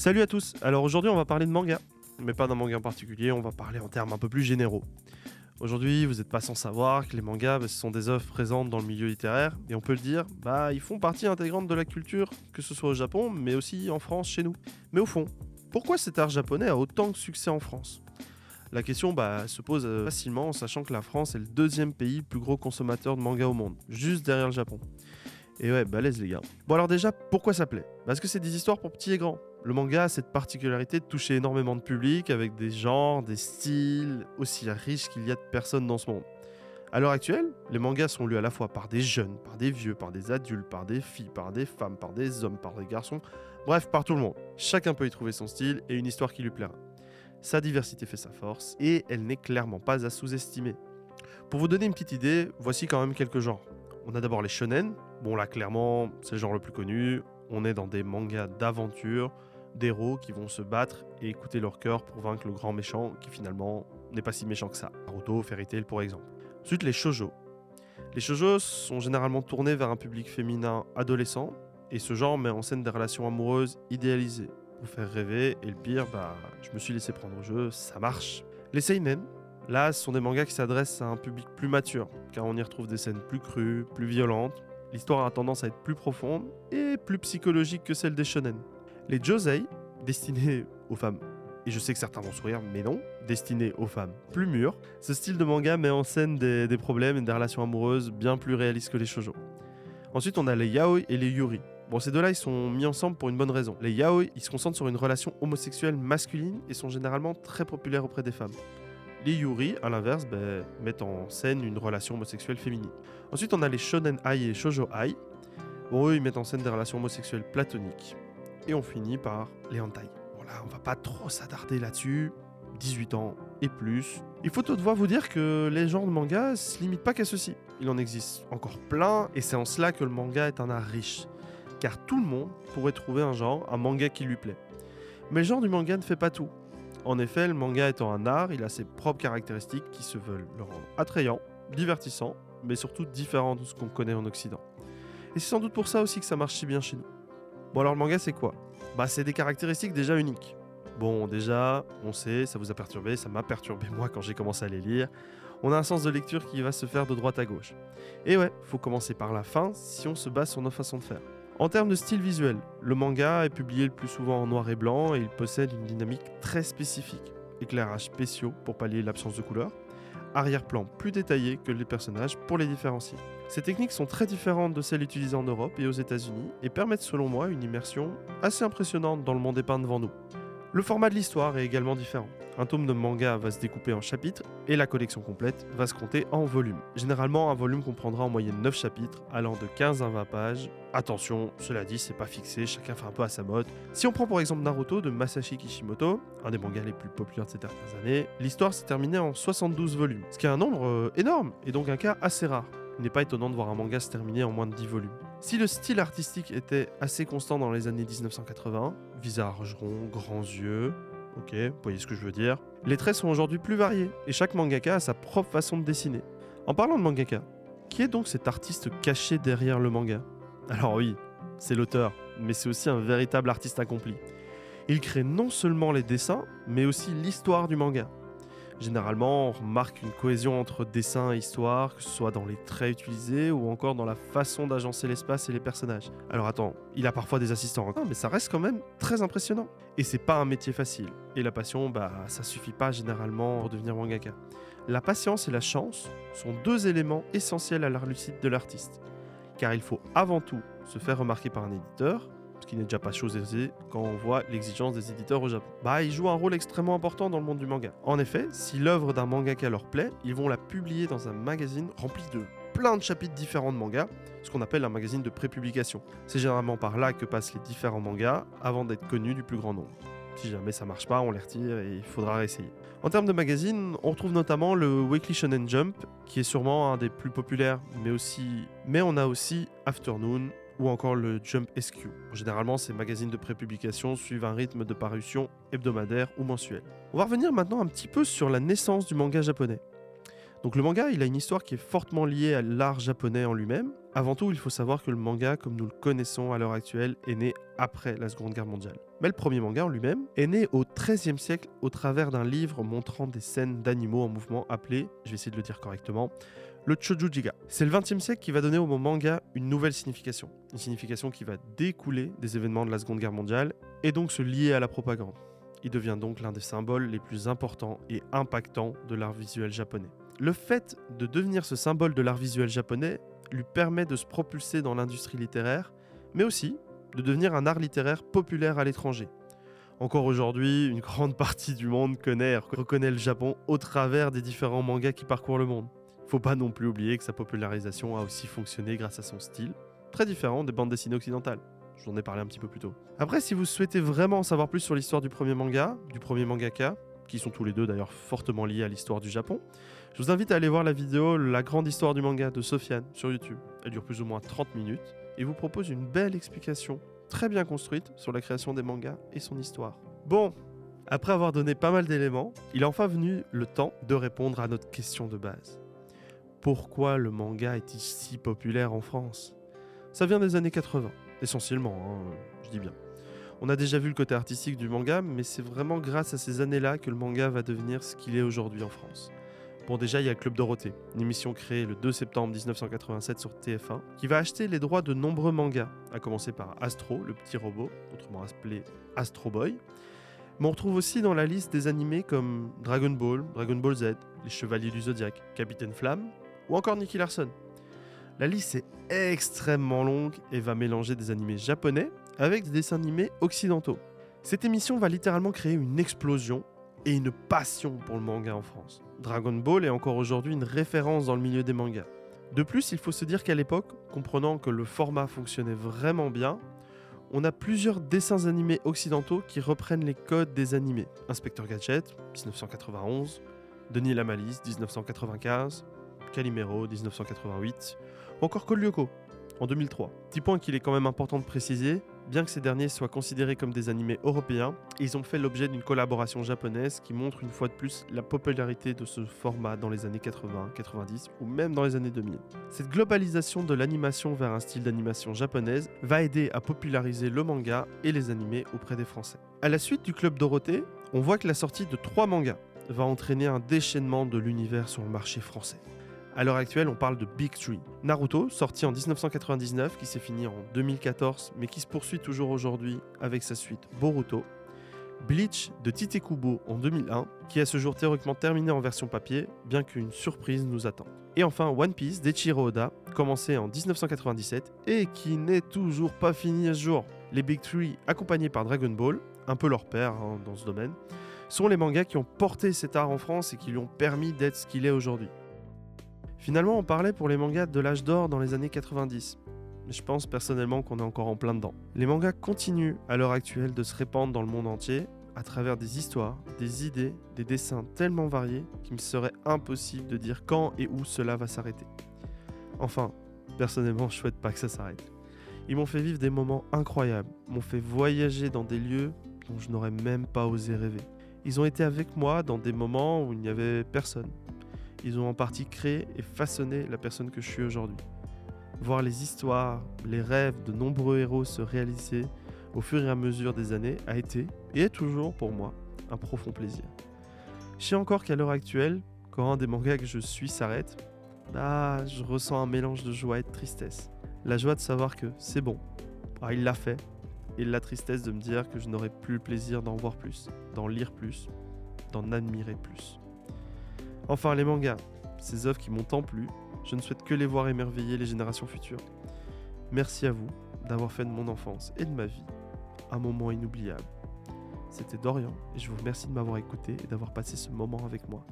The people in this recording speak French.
Salut à tous, alors aujourd'hui on va parler de manga, mais pas d'un manga en particulier, on va parler en termes un peu plus généraux. Aujourd'hui, vous n'êtes pas sans savoir que les mangas, bah, ce sont des œuvres présentes dans le milieu littéraire, et on peut le dire, bah, ils font partie intégrante de la culture, que ce soit au Japon, mais aussi en France, chez nous. Mais au fond, pourquoi cet art japonais a autant de succès en France? La question bah, se pose euh, facilement en sachant que la France est le deuxième pays plus gros consommateur de manga au monde, juste derrière le Japon. Et ouais, balèze les gars. Bon alors déjà, pourquoi ça plaît? Parce que c'est des histoires pour petits et grands. Le manga a cette particularité de toucher énormément de public avec des genres, des styles aussi riches qu'il y a de personnes dans ce monde. À l'heure actuelle, les mangas sont lus à la fois par des jeunes, par des vieux, par des adultes, par des filles, par des femmes, par des hommes, par des garçons, bref, par tout le monde. Chacun peut y trouver son style et une histoire qui lui plaira. Sa diversité fait sa force et elle n'est clairement pas à sous-estimer. Pour vous donner une petite idée, voici quand même quelques genres. On a d'abord les shonen. Bon là clairement, c'est le genre le plus connu. On est dans des mangas d'aventure, d'héros qui vont se battre et écouter leur cœur pour vaincre le grand méchant qui finalement n'est pas si méchant que ça. Naruto, Fairy Tail pour exemple. Ensuite les shojo. Les shojo sont généralement tournés vers un public féminin adolescent et ce genre met en scène des relations amoureuses idéalisées pour faire rêver et le pire, bah je me suis laissé prendre au jeu, ça marche. Les seinen, Là, sont des mangas qui s'adressent à un public plus mature, car on y retrouve des scènes plus crues, plus violentes. L'histoire a tendance à être plus profonde et plus psychologique que celle des shonen. Les josei, destinés aux femmes, et je sais que certains vont sourire, mais non, destinés aux femmes plus mûres, ce style de manga met en scène des, problèmes et des relations amoureuses bien plus réalistes que les shoujo. Ensuite, on a les yaoi et les yuri. Bon, ces deux-là, ils sont mis ensemble pour une bonne raison. Les yaoi, ils se concentrent sur une relation homosexuelle masculine et sont généralement très populaires auprès des femmes. Les Yuri, à l'inverse, ben, mettent en scène une relation homosexuelle féminine. Ensuite, on a les Shonen Ai et Shoujo Ai. Bon, eux, ils mettent en scène des relations homosexuelles platoniques. Et on finit par les Hentai. Bon, là, on va pas trop s'attarder là-dessus. 18 ans et plus. Il faut toutefois vous dire que les genres de manga se limitent pas qu'à ceci. Il en existe encore plein, et c'est en cela que le manga est un art riche. Car tout le monde pourrait trouver un genre, un manga qui lui plaît. Mais le genre du manga ne fait pas tout. En effet, le manga étant un art, il a ses propres caractéristiques qui se veulent le rendre attrayant, divertissant, mais surtout différent de ce qu'on connaît en Occident. Et c'est sans doute pour ça aussi que ça marche si bien chez nous. Bon alors le manga c'est quoi? Bah c'est des caractéristiques déjà uniques. Bon déjà, on sait, ça vous a perturbé, ça m'a perturbé moi quand j'ai commencé à les lire. On a un sens de lecture qui va se faire de droite à gauche. Et ouais, faut commencer par la fin si on se base sur nos façons de faire. En termes de style visuel, le manga est publié le plus souvent en noir et blanc et il possède une dynamique très spécifique. Éclairages spéciaux pour pallier l'absence de couleurs, arrière-plan plus détaillé que les personnages pour les différencier. Ces techniques sont très différentes de celles utilisées en Europe et aux États-Unis et permettent selon moi une immersion assez impressionnante dans le monde dépeint devant nous. Le format de l'histoire est également différent. Un tome de manga va se découper en chapitres et la collection complète va se compter en volumes. Généralement, un volume comprendra en moyenne 9 chapitres allant de 15 à 20 pages. Attention, cela dit, c'est pas fixé, chacun fait un peu à sa mode. Si on prend pour exemple Naruto de Masashi Kishimoto, un des mangas les plus populaires de ces dernières années, l'histoire s'est terminée en 72 volumes, ce qui est un nombre euh, énorme et donc un cas assez rare. Il n'est pas étonnant de voir un manga se terminer en moins de 10 volumes. Si le style artistique était assez constant dans les années 1980, visage rond, grands yeux, ok, vous voyez ce que je veux dire, les traits sont aujourd'hui plus variés et chaque mangaka a sa propre façon de dessiner. En parlant de mangaka, qui est donc cet artiste caché derrière le manga? Alors oui, c'est l'auteur, mais c'est aussi un véritable artiste accompli. Il crée non seulement les dessins, mais aussi l'histoire du manga. Généralement, on remarque une cohésion entre dessin et histoire, que ce soit dans les traits utilisés ou encore dans la façon d'agencer l'espace et les personnages. Alors attends, il a parfois des assistants, mais ça reste quand même très impressionnant. Et c'est pas un métier facile. Et la passion, bah ça suffit pas généralement pour devenir mangaka. La patience et la chance sont deux éléments essentiels à la réussite de l'artiste. Car il faut avant tout se faire remarquer par un éditeur, qui n'est déjà pas chose aisée quand on voit l'exigence des éditeurs au Japon. Bah, ils jouent un rôle extrêmement important dans le monde du manga. En effet, si l'œuvre d'un mangaka leur plaît, ils vont la publier dans un magazine rempli de plein de chapitres différents de manga, ce qu'on appelle un magazine de prépublication. C'est généralement par là que passent les différents mangas avant d'être connus du plus grand nombre. Si jamais ça marche pas, on les retire et il faudra réessayer. En termes de magazine, on retrouve notamment le Weekly Shonen Jump, qui est sûrement un des plus populaires, mais aussi, mais on a aussi Afternoon, ou encore le Jump SQ. Généralement, ces magazines de prépublication suivent un rythme de parution hebdomadaire ou mensuel. On va revenir maintenant un petit peu sur la naissance du manga japonais. Donc le manga, il a une histoire qui est fortement liée à l'art japonais en lui-même. Avant tout, il faut savoir que le manga, comme nous le connaissons à l'heure actuelle, est né après la Seconde Guerre mondiale. Mais le premier manga en lui-même est né au XIIIe siècle au travers d'un livre montrant des scènes d'animaux en mouvement appelé, je vais essayer de le dire correctement, le Chojujiga. C'est le XXe siècle qui va donner au mot manga une nouvelle signification. Une signification qui va découler des événements de la Seconde Guerre mondiale et donc se lier à la propagande. Il devient donc l'un des symboles les plus importants et impactants de l'art visuel japonais. Le fait de devenir ce symbole de l'art visuel japonais lui permet de se propulser dans l'industrie littéraire, mais aussi de devenir un art littéraire populaire à l'étranger. Encore aujourd'hui, une grande partie du monde connaît et reconnaît le Japon au travers des différents mangas qui parcourent le monde. Faut pas non plus oublier que sa popularisation a aussi fonctionné grâce à son style, très différent des bandes dessinées occidentales. Je vous en ai parlé un petit peu plus tôt. Après, si vous souhaitez vraiment en savoir plus sur l'histoire du premier manga, du premier mangaka, qui sont tous les deux d'ailleurs fortement liés à l'histoire du Japon, je vous invite à aller voir la vidéo La grande histoire du manga de Sofiane sur YouTube. Elle dure plus ou moins 30 minutes et vous propose une belle explication très bien construite sur la création des mangas et son histoire. Bon, après avoir donné pas mal d'éléments, il est enfin venu le temps de répondre à notre question de base. Pourquoi le manga est-il si populaire en France? Ça vient des années 80, essentiellement, hein, je dis bien. On a déjà vu le côté artistique du manga, mais c'est vraiment grâce à ces années-là que le manga va devenir ce qu'il est aujourd'hui en France. Bon, déjà, il y a Club Dorothée, une émission créée le 2 septembre 1987 sur TF1, qui va acheter les droits de nombreux mangas, à commencer par Astro, le petit robot, autrement appelé Astro Boy. Mais on retrouve aussi dans la liste des animés comme Dragon Ball, Dragon Ball Z, Les Chevaliers du Zodiaque, Capitaine Flamme, ou encore Nicky Larson. La liste est extrêmement longue et va mélanger des animés japonais avec des dessins animés occidentaux. Cette émission va littéralement créer une explosion et une passion pour le manga en France. Dragon Ball est encore aujourd'hui une référence dans le milieu des mangas. De plus, il faut se dire qu'à l'époque, comprenant que le format fonctionnait vraiment bien, on a plusieurs dessins animés occidentaux qui reprennent les codes des animés. Inspecteur Gadget, 1991, Denis la Malice, 1995, Calimero, 1988, ou encore Kolyoko, en 2003. Petit point qu'il est quand même important de préciser, bien que ces derniers soient considérés comme des animés européens, ils ont fait l'objet d'une collaboration japonaise qui montre une fois de plus la popularité de ce format dans les années 80, 90 ou même dans les années 2000. Cette globalisation de l'animation vers un style d'animation japonaise va aider à populariser le manga et les animés auprès des Français. À la suite du Club Dorothée, on voit que la sortie de trois mangas va entraîner un déchaînement de l'univers sur le marché français. À l'heure actuelle, on parle de Big Tree. Naruto, sorti en 1999, qui s'est fini en 2014, mais qui se poursuit toujours aujourd'hui avec sa suite Boruto. Bleach de Tite Kubo en 2001, qui a ce jour théoriquement terminé en version papier, bien qu'une surprise nous attend. Et enfin One Piece d'Echiro Oda, commencé en 1997 et qui n'est toujours pas fini à ce jour. Les Big Three, accompagnés par Dragon Ball, un peu leur père hein, dans ce domaine, sont les mangas qui ont porté cet art en France et qui lui ont permis d'être ce qu'il est aujourd'hui. Finalement, on parlait pour les mangas de l'âge d'or dans les années 90. Mais je pense personnellement qu'on est encore en plein dedans. Les mangas continuent à l'heure actuelle de se répandre dans le monde entier à travers des histoires, des idées, des dessins tellement variés qu'il me serait impossible de dire quand et où cela va s'arrêter. Enfin, personnellement, je souhaite pas que ça s'arrête. Ils m'ont fait vivre des moments incroyables, m'ont fait voyager dans des lieux dont je n'aurais même pas osé rêver. Ils ont été avec moi dans des moments où il n'y avait personne, ils ont en partie créé et façonné la personne que je suis aujourd'hui. Voir les histoires, les rêves de nombreux héros se réaliser au fur et à mesure des années a été, et est toujours pour moi, un profond plaisir. Je sais encore qu'à l'heure actuelle, quand un des mangas que je suis s'arrête, bah, je ressens un mélange de joie et de tristesse. La joie de savoir que c'est bon, ah, il l'a fait, et la tristesse de me dire que je n'aurai plus le plaisir d'en voir plus, d'en lire plus, d'en admirer plus. Enfin, les mangas, ces œuvres qui m'ont tant plu, je ne souhaite que les voir émerveiller les générations futures. Merci à vous d'avoir fait de mon enfance et de ma vie un moment inoubliable. C'était Dorian et je vous remercie de m'avoir écouté et d'avoir passé ce moment avec moi.